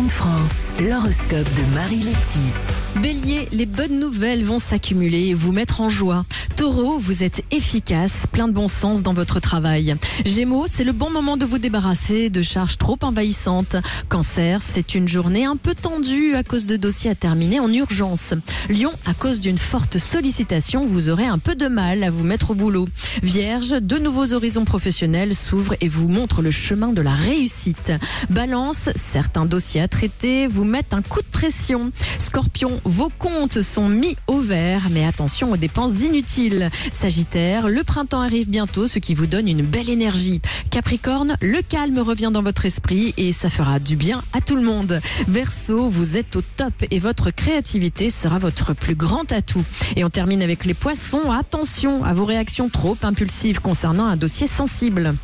de France. L'horoscope de Marie Letty. Bélier, les bonnes nouvelles vont s'accumuler et vous mettre en joie. Taureau, vous êtes efficace, plein de bon sens dans votre travail. Gémeaux, c'est le bon moment de vous débarrasser de charges trop envahissantes. Cancer, c'est une journée un peu tendue à cause de dossiers à terminer en urgence. Lion, à cause d'une forte sollicitation, vous aurez un peu de mal à vous mettre au boulot. Vierge, de nouveaux horizons professionnels s'ouvrent et vous montrent le chemin de la réussite. Balance, certains dossiers à traiter vous mettent un coup de pression. Scorpion, vos comptes sont mis au vert, mais attention aux dépenses inutiles. Sagittaire, le printemps arrive bientôt, ce qui vous donne une belle énergie. Capricorne, le calme revient dans votre esprit et ça fera du bien à tout le monde. Verseau, vous êtes au top et votre créativité sera votre plus grand atout. Et on termine avec les poissons. Attention à vos réactions trop impulsives concernant un dossier sensible.